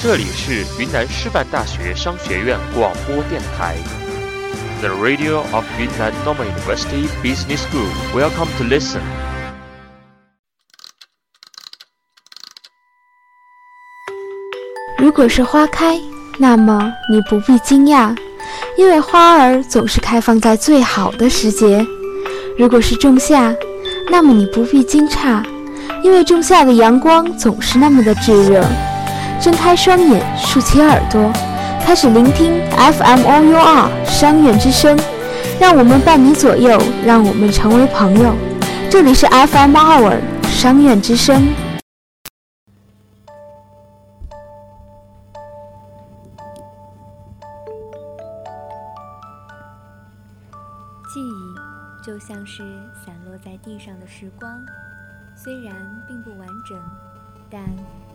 这里是云南师范大学商学院广播电台，The Radio of Yunnan Normal University Business School. Welcome to listen. 如果是花开，那么你不必惊讶，因为花儿总是开放在最好的时节；如果是仲夏，那么你不必惊诧，因为仲夏的阳光总是那么的炙热。睁开双眼，竖起耳朵，开始聆听 FM OUR 商院之声，让我们伴你左右，让我们成为朋友。这里是 FM OUR 商院之声。记忆就像是散落在地上的时光，虽然并不完整，但。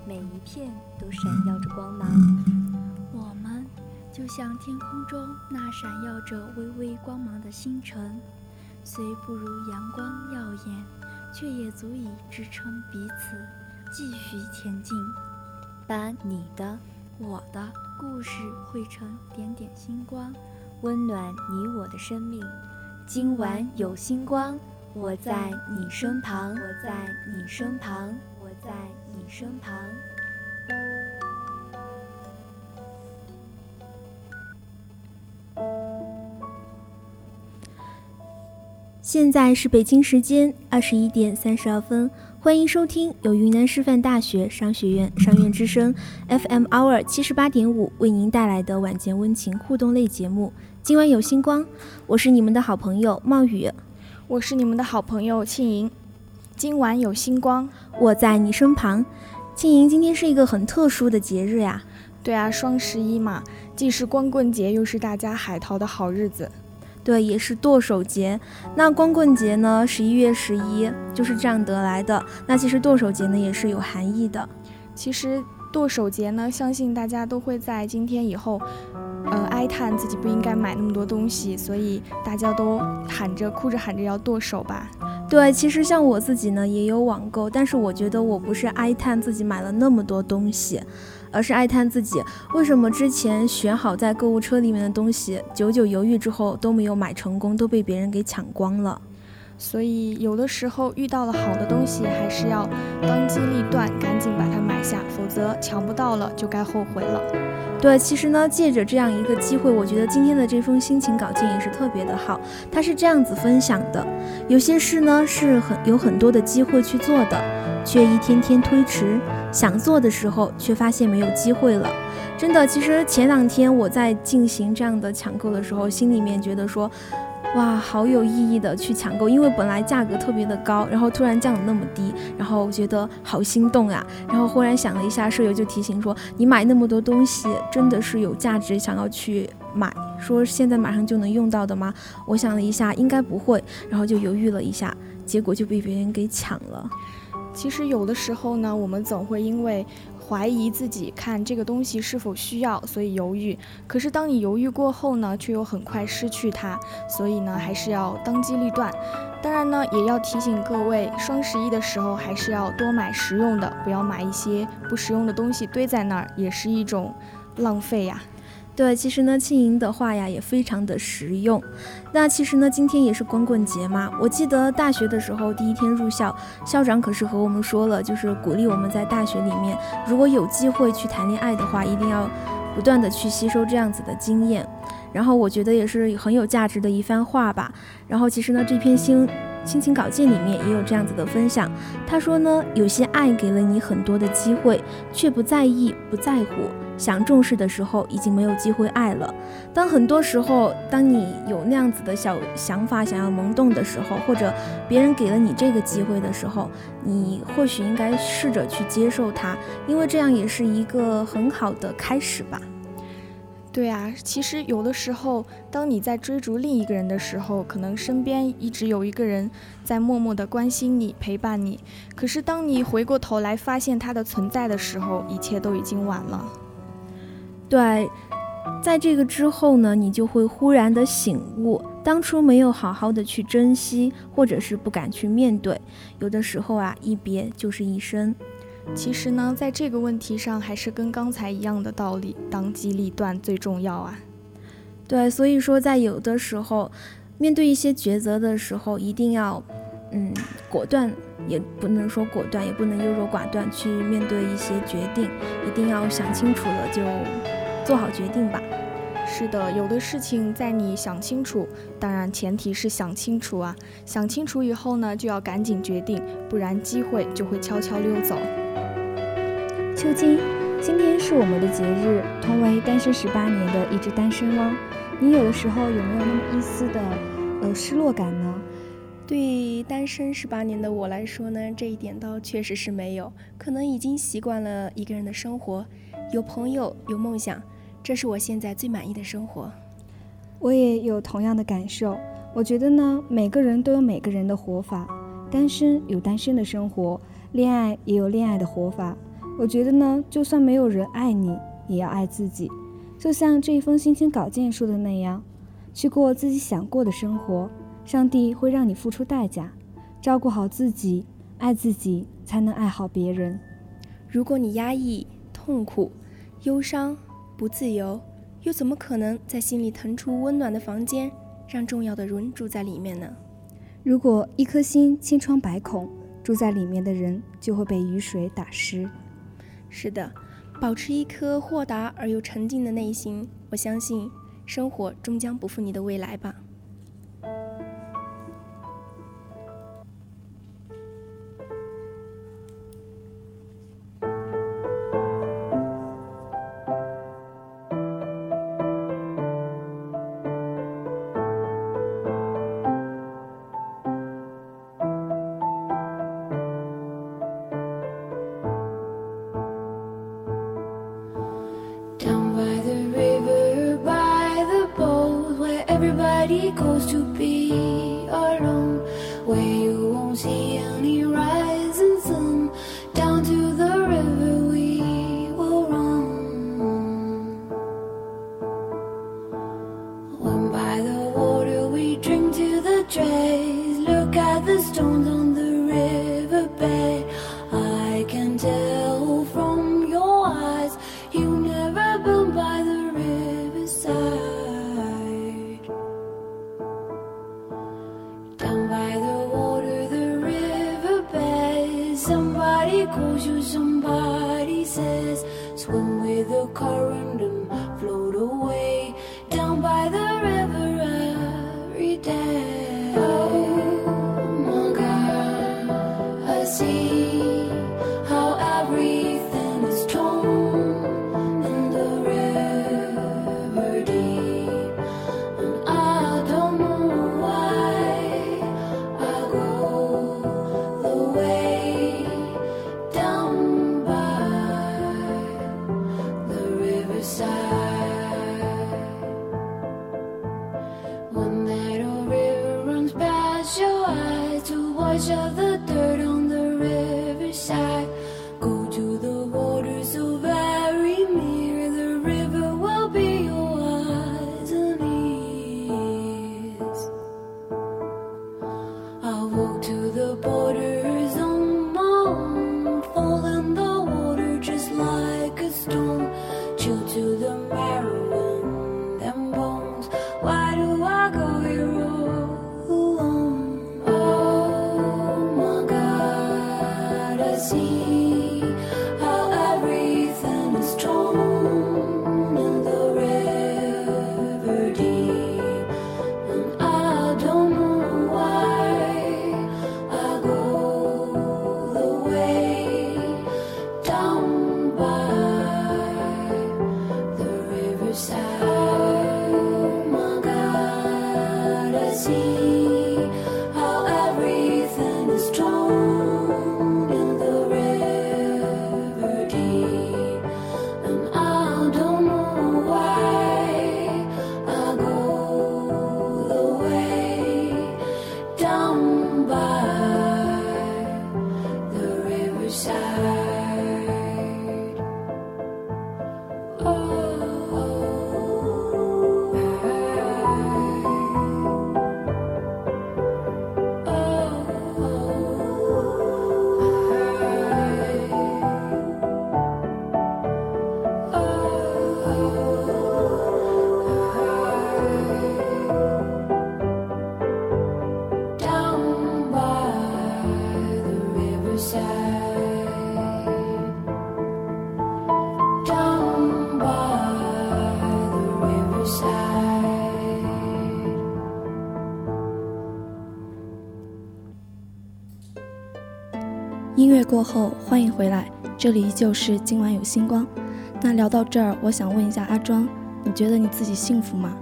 每一片都闪耀着光芒，我们就像天空中那闪耀着微微光芒的星辰，虽不如阳光耀眼，却也足以支撑彼此继续前进。把你的、我的故事汇成点点星光，温暖你我的生命。今晚有星光，我在你身旁，我在你身旁，我在。你身旁。现在是北京时间二十一点三十二分，欢迎收听由云南师范大学商学院商院之声 FM Hour 七十八点五为您带来的晚间温情互动类节目。今晚有星光，我是你们的好朋友冒雨，我是你们的好朋友庆莹。今晚有星光，我在你身旁。庆莹，今天是一个很特殊的节日呀。对啊，双十一嘛，既是光棍节，又是大家海淘的好日子。对，也是剁手节。那光棍节呢，十一月十一就是这样得来的。那其实剁手节呢，也是有含义的。其实剁手节呢，相信大家都会在今天以后，呃，哀叹自己不应该买那么多东西，所以大家都喊着、哭着喊着要剁手吧。对，其实像我自己呢，也有网购，但是我觉得我不是哀叹自己买了那么多东西，而是哀叹自己为什么之前选好在购物车里面的东西，久久犹豫之后都没有买成功，都被别人给抢光了。所以有的时候遇到了好的东西，还是要当机立断，赶紧把它买下，否则抢不到了就该后悔了。对，其实呢，借着这样一个机会，我觉得今天的这封心情稿件也是特别的好。他是这样子分享的：有些事呢是很有很多的机会去做的，却一天天推迟；想做的时候，却发现没有机会了。真的，其实前两天我在进行这样的抢购的时候，心里面觉得说。哇，好有意义的去抢购，因为本来价格特别的高，然后突然降了那么低，然后我觉得好心动啊。然后忽然想了一下，舍友就提醒说：“你买那么多东西，真的是有价值，想要去买？说现在马上就能用到的吗？”我想了一下，应该不会，然后就犹豫了一下，结果就被别人给抢了。其实有的时候呢，我们总会因为。怀疑自己看这个东西是否需要，所以犹豫。可是当你犹豫过后呢，却又很快失去它，所以呢，还是要当机立断。当然呢，也要提醒各位，双十一的时候还是要多买实用的，不要买一些不实用的东西堆在那儿，也是一种浪费呀。对，其实呢，庆莹的话呀也非常的实用。那其实呢，今天也是光棍节嘛。我记得大学的时候，第一天入校，校长可是和我们说了，就是鼓励我们在大学里面，如果有机会去谈恋爱的话，一定要不断的去吸收这样子的经验。然后我觉得也是很有价值的一番话吧。然后其实呢，这篇心心情稿件里面也有这样子的分享。他说呢，有些爱给了你很多的机会，却不在意，不在乎。想重视的时候，已经没有机会爱了。当很多时候，当你有那样子的小想法想要萌动的时候，或者别人给了你这个机会的时候，你或许应该试着去接受它，因为这样也是一个很好的开始吧。对啊，其实有的时候，当你在追逐另一个人的时候，可能身边一直有一个人在默默的关心你、陪伴你。可是当你回过头来发现他的存在的时候，一切都已经晚了。对，在这个之后呢，你就会忽然的醒悟，当初没有好好的去珍惜，或者是不敢去面对，有的时候啊，一别就是一生。其实呢，在这个问题上，还是跟刚才一样的道理，当机立断最重要啊。对，所以说在有的时候，面对一些抉择的时候，一定要，嗯，果断，也不能说果断，也不能优柔寡断去面对一些决定，一定要想清楚了就做好决定吧。是的，有的事情在你想清楚，当然前提是想清楚啊。想清楚以后呢，就要赶紧决定，不然机会就会悄悄溜走。秋金，今天是我们的节日，同为单身十八年的一只单身汪，你有的时候有没有那么一丝的呃失落感呢？对单身十八年的我来说呢，这一点倒确实是没有，可能已经习惯了一个人的生活，有朋友，有梦想，这是我现在最满意的生活。我也有同样的感受，我觉得呢，每个人都有每个人的活法，单身有单身的生活，恋爱也有恋爱的活法。我觉得呢，就算没有人爱你，也要爱自己。就像这一封心情稿件说的那样，去过自己想过的生活。上帝会让你付出代价，照顾好自己，爱自己，才能爱好别人。如果你压抑、痛苦、忧伤、不自由，又怎么可能在心里腾出温暖的房间，让重要的人住在里面呢？如果一颗心千疮百孔，住在里面的人就会被雨水打湿。是的，保持一颗豁达而又沉静的内心，我相信生活终将不负你的未来吧。过后，欢迎回来，这里依旧是今晚有星光。那聊到这儿，我想问一下阿庄，你觉得你自己幸福吗？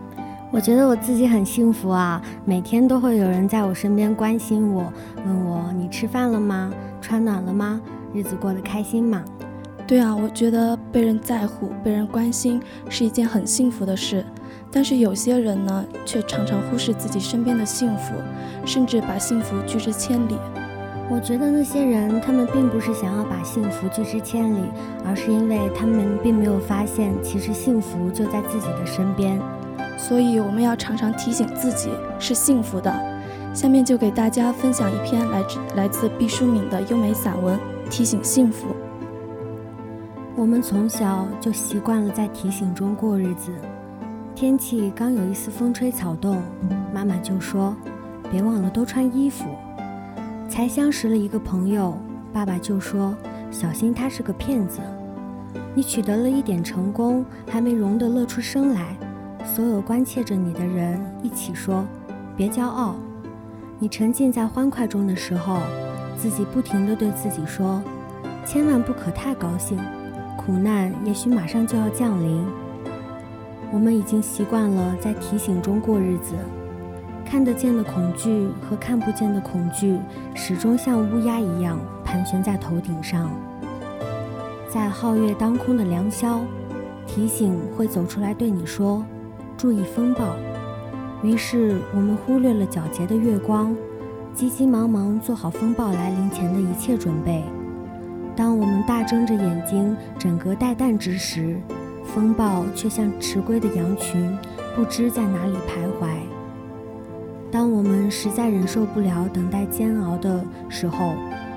我觉得我自己很幸福啊，每天都会有人在我身边关心我，问我你吃饭了吗？穿暖了吗？日子过得开心吗？对啊，我觉得被人在乎、被人关心是一件很幸福的事。但是有些人呢，却常常忽视自己身边的幸福，甚至把幸福拒之千里。我觉得那些人，他们并不是想要把幸福拒之千里，而是因为他们并没有发现，其实幸福就在自己的身边。所以我们要常常提醒自己是幸福的。下面就给大家分享一篇来自来自毕淑敏的优美散文《提醒幸福》。我们从小就习惯了在提醒中过日子。天气刚有一丝风吹草动，妈妈就说：“别忘了多穿衣服。”才相识了一个朋友，爸爸就说：“小心他是个骗子。”你取得了一点成功，还没容得乐出声来，所有关切着你的人一起说：“别骄傲。”你沉浸在欢快中的时候，自己不停地对自己说：“千万不可太高兴，苦难也许马上就要降临。”我们已经习惯了在提醒中过日子。看得见的恐惧和看不见的恐惧，始终像乌鸦一样盘旋在头顶上。在皓月当空的良宵，提醒会走出来对你说：“注意风暴。”于是我们忽略了皎洁的月光，急急忙忙做好风暴来临前的一切准备。当我们大睁着眼睛，枕戈待旦之时，风暴却像迟归的羊群，不知在哪里徘徊。当我们实在忍受不了等待煎熬的时候，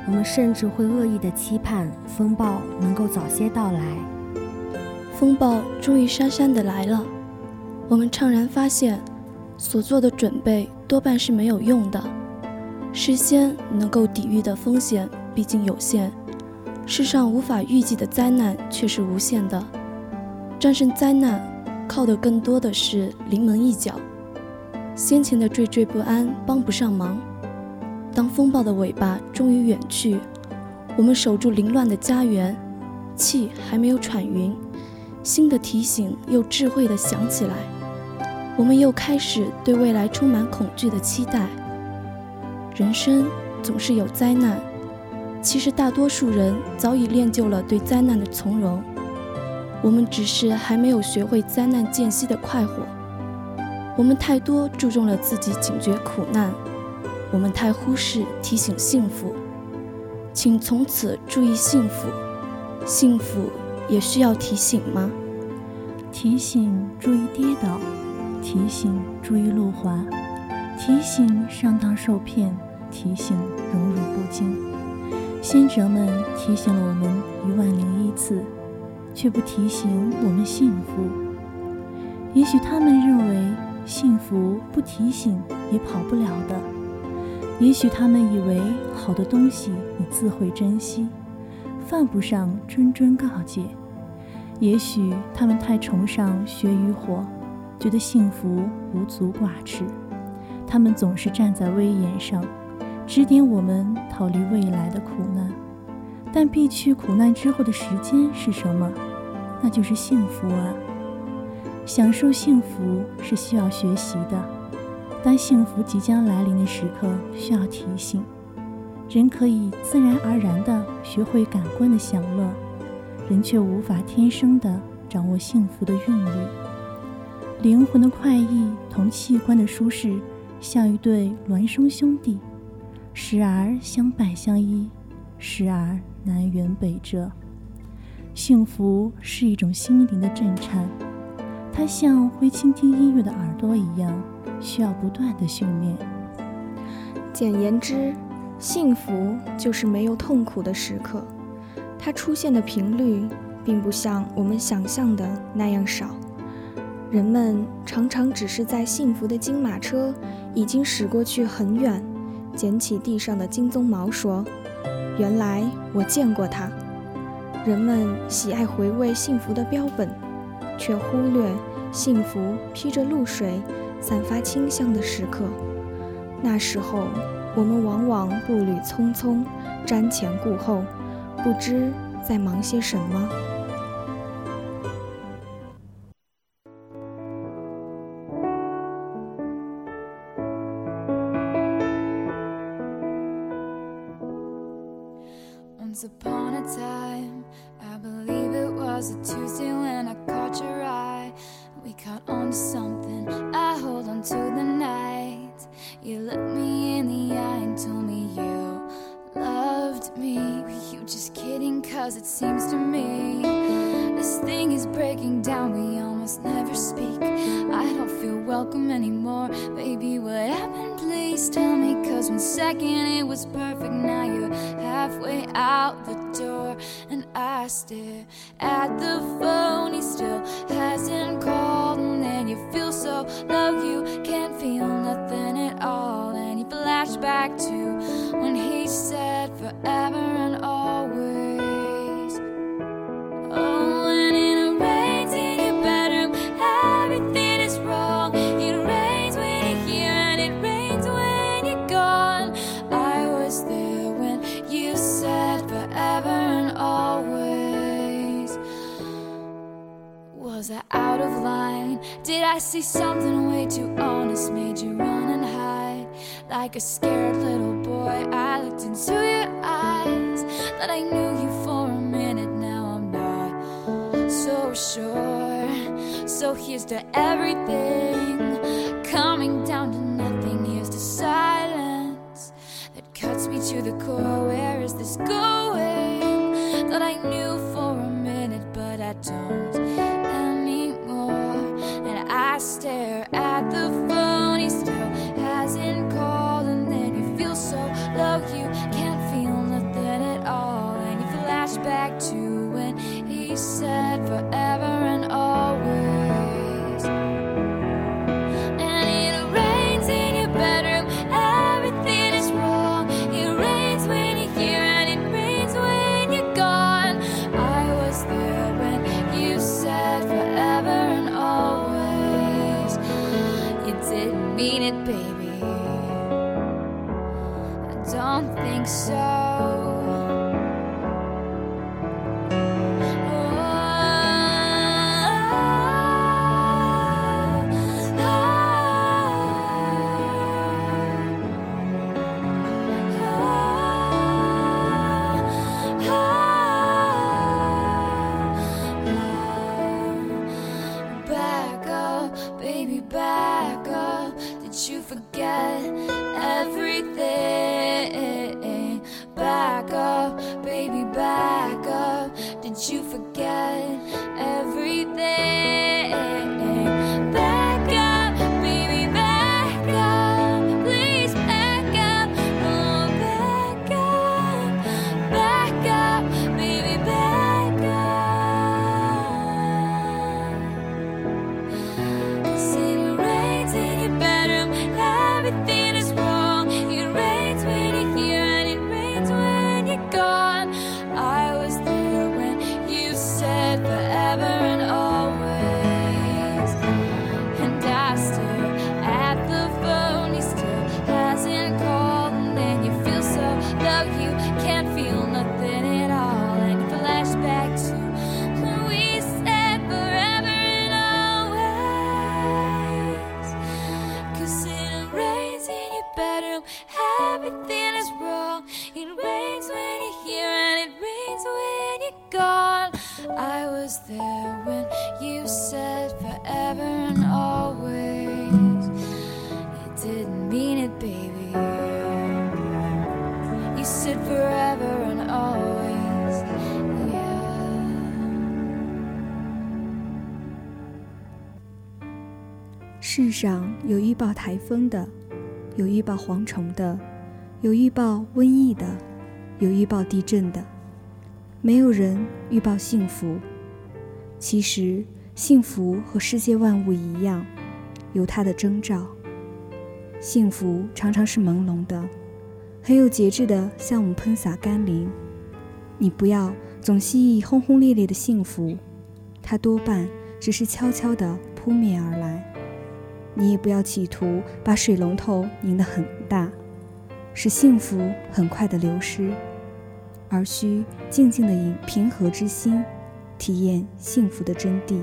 我们甚至会恶意的期盼风暴能够早些到来。风暴终于姗姗的来了，我们怅然发现，所做的准备多半是没有用的。事先能够抵御的风险毕竟有限，世上无法预计的灾难却是无限的。战胜灾难，靠的更多的是临门一脚。先前的惴惴不安帮不上忙。当风暴的尾巴终于远去，我们守住凌乱的家园，气还没有喘匀，新的提醒又智慧地响起来。我们又开始对未来充满恐惧的期待。人生总是有灾难，其实大多数人早已练就了对灾难的从容，我们只是还没有学会灾难间隙的快活。我们太多注重了自己警觉苦难，我们太忽视提醒幸福。请从此注意幸福，幸福也需要提醒吗？提醒注意跌倒，提醒注意路滑，提醒上当受骗，提醒荣辱不惊。先哲们提醒了我们一万零一次，却不提醒我们幸福。也许他们认为。幸福不提醒也跑不了的。也许他们以为好的东西你自会珍惜，犯不上谆谆告诫。也许他们太崇尚血与火，觉得幸福无足挂齿。他们总是站在威严上，指点我们逃离未来的苦难。但避去苦难之后的时间是什么？那就是幸福啊！享受幸福是需要学习的，当幸福即将来临的时刻，需要提醒。人可以自然而然地学会感官的享乐，人却无法天生地掌握幸福的韵律。灵魂的快意同器官的舒适，像一对孪生兄弟，时而相伴相依，时而南辕北辙。幸福是一种心灵的震颤。它像会倾听音乐的耳朵一样，需要不断的训练。简言之，幸福就是没有痛苦的时刻。它出现的频率并不像我们想象的那样少。人们常常只是在幸福的金马车已经驶过去很远，捡起地上的金鬃毛说：“原来我见过它。人们喜爱回味幸福的标本，却忽略幸福披着露水、散发清香的时刻。那时候，我们往往步履匆匆，瞻前顾后，不知在忙些什么。I see something way too honest made you run and hide like a scared little boy? I looked into your eyes, that I knew you for a minute. Now I'm not so sure. So here's to everything coming down to nothing. Here's to silence that cuts me to the core. Where is this going? That I knew 上有预报台风的，有预报蝗虫的，有预报瘟疫的，有预报地震的，没有人预报幸福。其实，幸福和世界万物一样，有它的征兆。幸福常常是朦胧的，很有节制地向我们喷洒甘霖。你不要总希冀轰轰烈烈的幸福，它多半只是悄悄地扑面而来。你也不要企图把水龙头拧得很大，使幸福很快地流失，而需静静地以平和之心体验幸福的真谛。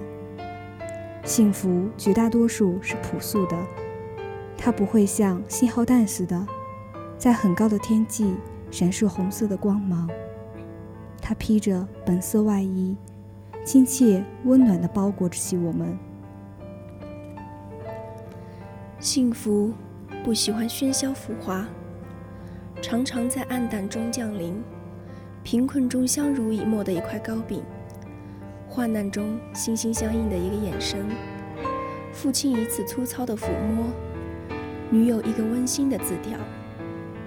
幸福绝大多数是朴素的，它不会像信号弹似的，在很高的天际闪烁红色的光芒。它披着本色外衣，亲切温暖地包裹着起我们。幸福不喜欢喧嚣浮华，常常在暗淡中降临，贫困中相濡以沫的一块糕饼，患难中心心相印的一个眼神，父亲一次粗糙的抚摸，女友一个温馨的字条，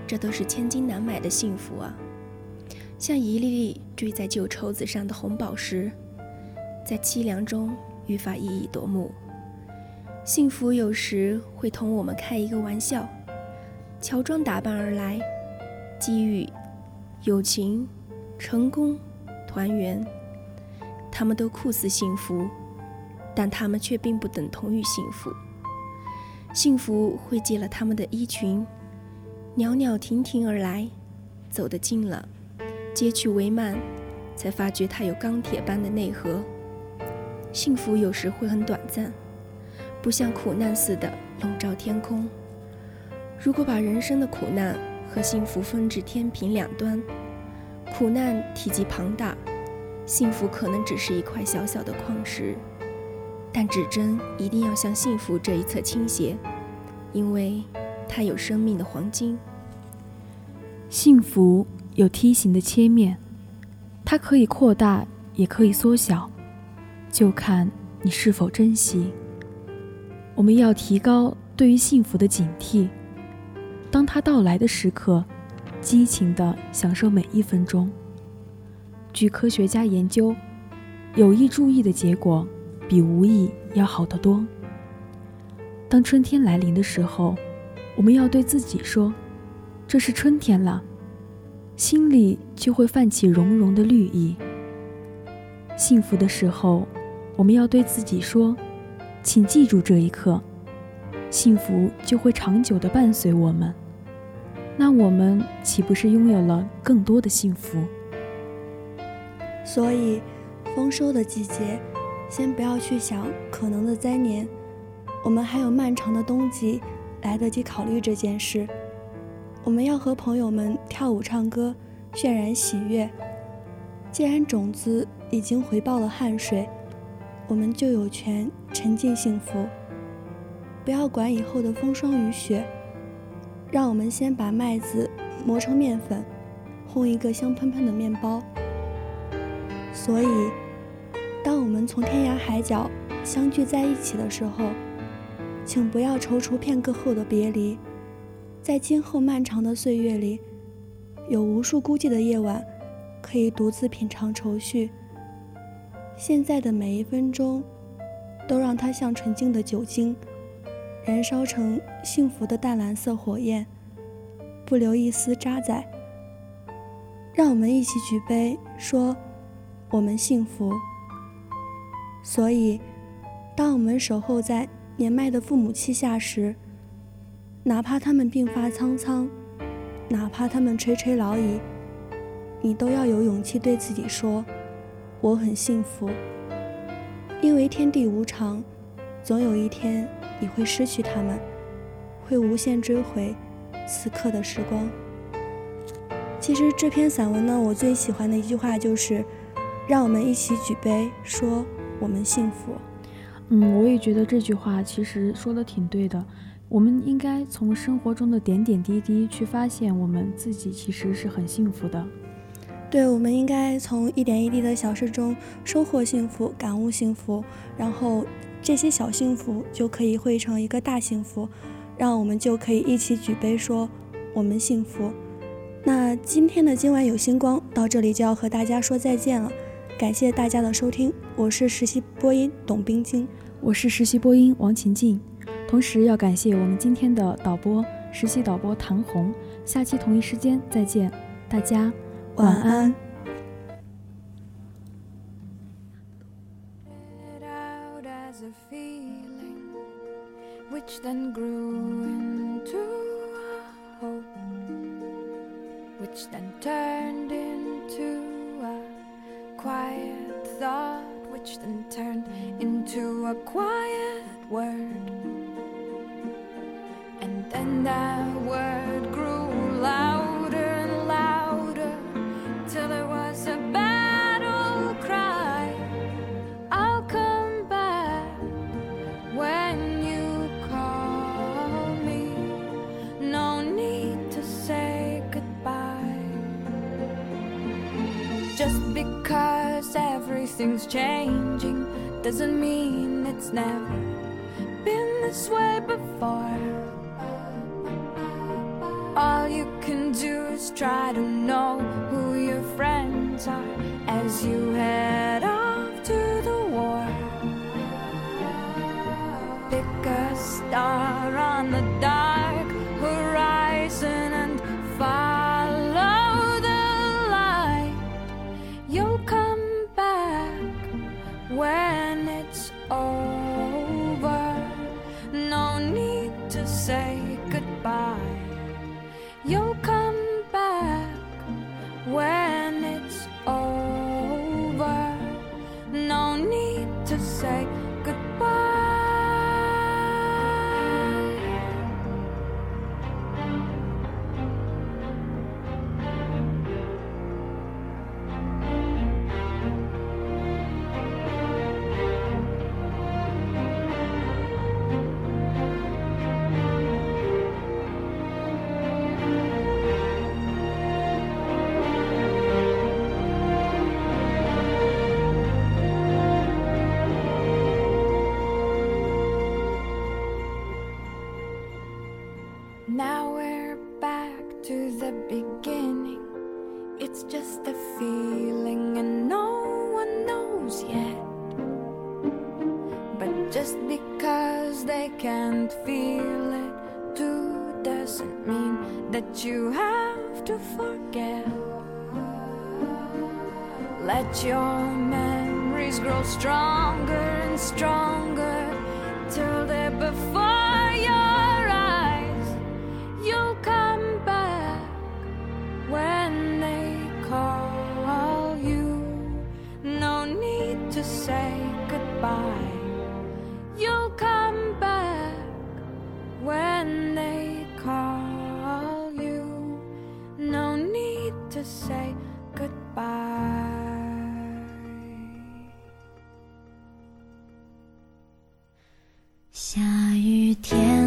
这都是千金难买的幸福啊！像一粒粒缀在旧绸子上的红宝石，在凄凉中愈发熠熠夺目。幸福有时会同我们开一个玩笑，乔装打扮而来，机遇、友情、成功、团圆，他们都酷似幸福，但他们却并不等同于幸福。幸福会借了他们的衣裙，袅袅婷婷而来，走得近了，揭去帷幔，才发觉它有钢铁般的内核。幸福有时会很短暂。不像苦难似的笼罩天空。如果把人生的苦难和幸福分至天平两端，苦难体积庞大，幸福可能只是一块小小的矿石。但指针一定要向幸福这一侧倾斜，因为它有生命的黄金。幸福有梯形的切面，它可以扩大，也可以缩小，就看你是否珍惜。我们要提高对于幸福的警惕，当它到来的时刻，激情地享受每一分钟。据科学家研究，有意注意的结果比无意要好得多。当春天来临的时候，我们要对自己说：“这是春天了”，心里就会泛起融融的绿意。幸福的时候，我们要对自己说。请记住这一刻，幸福就会长久地伴随我们。那我们岂不是拥有了更多的幸福？所以，丰收的季节，先不要去想可能的灾年，我们还有漫长的冬季，来得及考虑这件事。我们要和朋友们跳舞、唱歌，渲染喜悦。既然种子已经回报了汗水。我们就有权沉浸幸福，不要管以后的风霜雨雪，让我们先把麦子磨成面粉，烘一个香喷喷的面包。所以，当我们从天涯海角相聚在一起的时候，请不要踌躇片刻后的别离，在今后漫长的岁月里，有无数孤寂的夜晚，可以独自品尝愁绪。现在的每一分钟，都让它像纯净的酒精，燃烧成幸福的淡蓝色火焰，不留一丝渣滓。让我们一起举杯，说我们幸福。所以，当我们守候在年迈的父母膝下时，哪怕他们鬓发苍苍，哪怕他们垂垂老矣，你都要有勇气对自己说。我很幸福，因为天地无常，总有一天你会失去他们，会无限追回此刻的时光。其实这篇散文呢，我最喜欢的一句话就是“让我们一起举杯，说我们幸福”。嗯，我也觉得这句话其实说的挺对的。我们应该从生活中的点点滴滴去发现，我们自己其实是很幸福的。对，我们应该从一点一滴的小事中收获幸福，感悟幸福，然后这些小幸福就可以汇成一个大幸福，让我们就可以一起举杯说我们幸福。那今天的今晚有星光到这里就要和大家说再见了，感谢大家的收听，我是实习播音董冰晶，我是实习播音王琴静，同时要感谢我们今天的导播实习导播唐红。下期同一时间再见，大家晚安。which then grew into a hope, which then turned into a quiet thought, which then turned into a quiet word. And then that word everything's changing doesn't mean it's never been this way before. All you can do is try to know who your friends are as you head off to the war. Pick a star on the dark just a feeling and no one knows yet. But just because they can't feel it too doesn't mean that you have to forget. Let your memories grow stronger and stronger till say goodbye.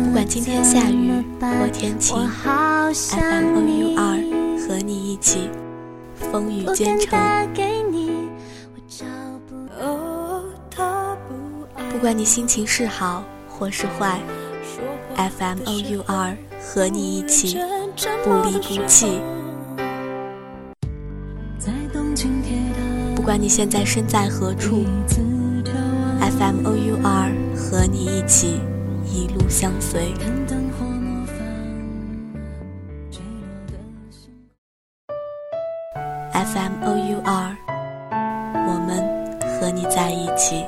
不管今天下雨或天晴，FM O U 二和你一起风雨兼程。不管你心情是好或是坏，FM O U R 和你一起不离不弃。不管你现在身在何处，FMOUR 和你一起一路相随。FMOUR，，我们和你在一起。